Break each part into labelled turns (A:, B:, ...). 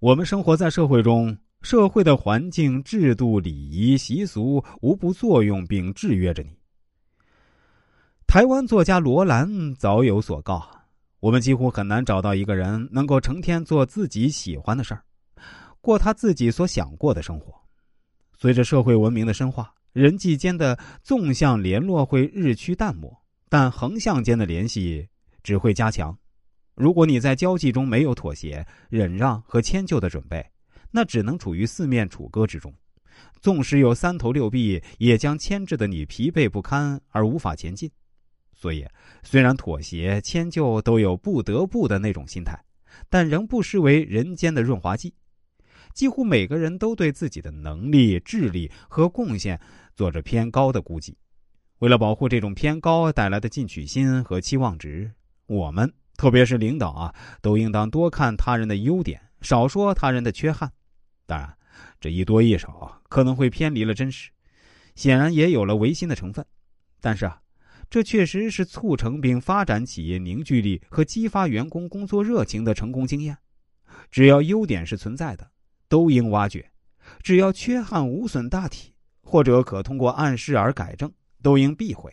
A: 我们生活在社会中，社会的环境、制度、礼仪、习俗无不作用并制约着你。台湾作家罗兰早有所告：我们几乎很难找到一个人能够成天做自己喜欢的事儿，过他自己所想过的生活。随着社会文明的深化，人际间的纵向联络会日趋淡漠，但横向间的联系只会加强。如果你在交际中没有妥协、忍让和迁就的准备，那只能处于四面楚歌之中。纵使有三头六臂，也将牵制的你疲惫不堪而无法前进。所以，虽然妥协、迁就都有不得不的那种心态，但仍不失为人间的润滑剂。几乎每个人都对自己的能力、智力和贡献做着偏高的估计。为了保护这种偏高带来的进取心和期望值，我们。特别是领导啊，都应当多看他人的优点，少说他人的缺憾。当然，这一多一少可能会偏离了真实，显然也有了违心的成分。但是啊，这确实是促成并发展企业凝聚力和激发员工工作热情的成功经验。只要优点是存在的，都应挖掘；只要缺憾无损大体，或者可通过暗示而改正，都应避讳。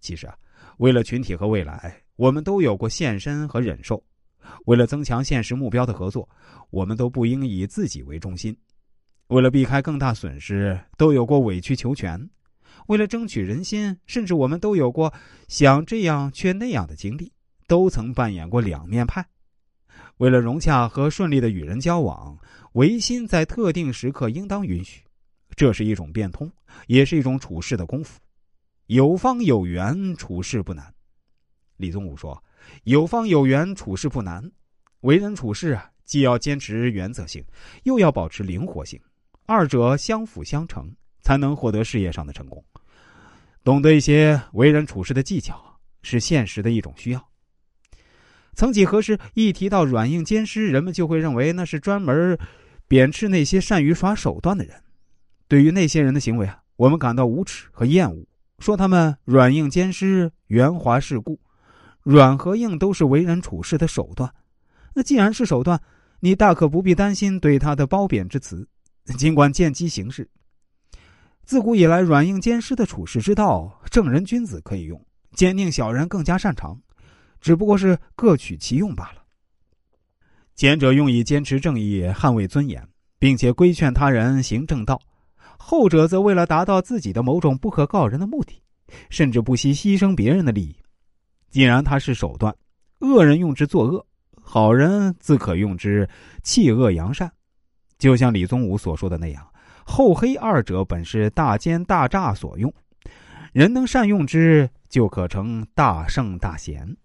A: 其实啊，为了群体和未来。我们都有过献身和忍受，为了增强现实目标的合作，我们都不应以自己为中心；为了避开更大损失，都有过委曲求全；为了争取人心，甚至我们都有过想这样却那样的经历，都曾扮演过两面派。为了融洽和顺利的与人交往，违心在特定时刻应当允许，这是一种变通，也是一种处事的功夫。有方有圆，处事不难。李宗武说：“有方有圆，处事不难。为人处事啊，既要坚持原则性，又要保持灵活性，二者相辅相成，才能获得事业上的成功。懂得一些为人处事的技巧，是现实的一种需要。曾几何时，一提到软硬兼施，人们就会认为那是专门贬斥那些善于耍手段的人。对于那些人的行为啊，我们感到无耻和厌恶，说他们软硬兼施、圆滑世故。”软和硬都是为人处事的手段，那既然是手段，你大可不必担心对他的褒贬之词。尽管见机行事，自古以来软硬兼施的处事之道，正人君子可以用，坚定小人更加擅长，只不过是各取其用罢了。前者用以坚持正义、捍卫尊严，并且规劝他人行正道；后者则为了达到自己的某种不可告人的目的，甚至不惜牺牲别人的利益。既然它是手段，恶人用之作恶，好人自可用之弃恶扬善。就像李宗武所说的那样，厚黑二者本是大奸大诈所用，人能善用之，就可成大圣大贤。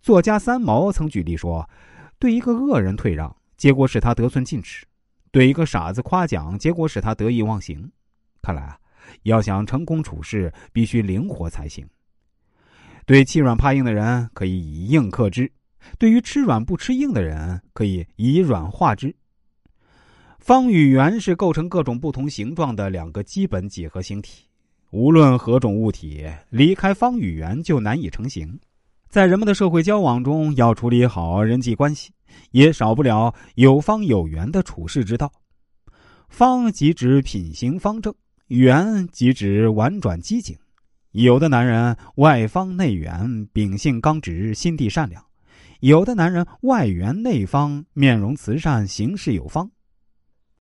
A: 作家三毛曾举例说，对一个恶人退让，结果使他得寸进尺；对一个傻子夸奖，结果使他得意忘形。看来啊，要想成功处事，必须灵活才行。对欺软怕硬的人，可以以硬克之；对于吃软不吃硬的人，可以以软化之。方与圆是构成各种不同形状的两个基本几何形体，无论何种物体，离开方与圆就难以成形。在人们的社会交往中，要处理好人际关系，也少不了有方有圆的处事之道。方即指品行方正，圆即指婉转机警。有的男人外方内圆，秉性刚直，心地善良；有的男人外圆内方，面容慈善，行事有方。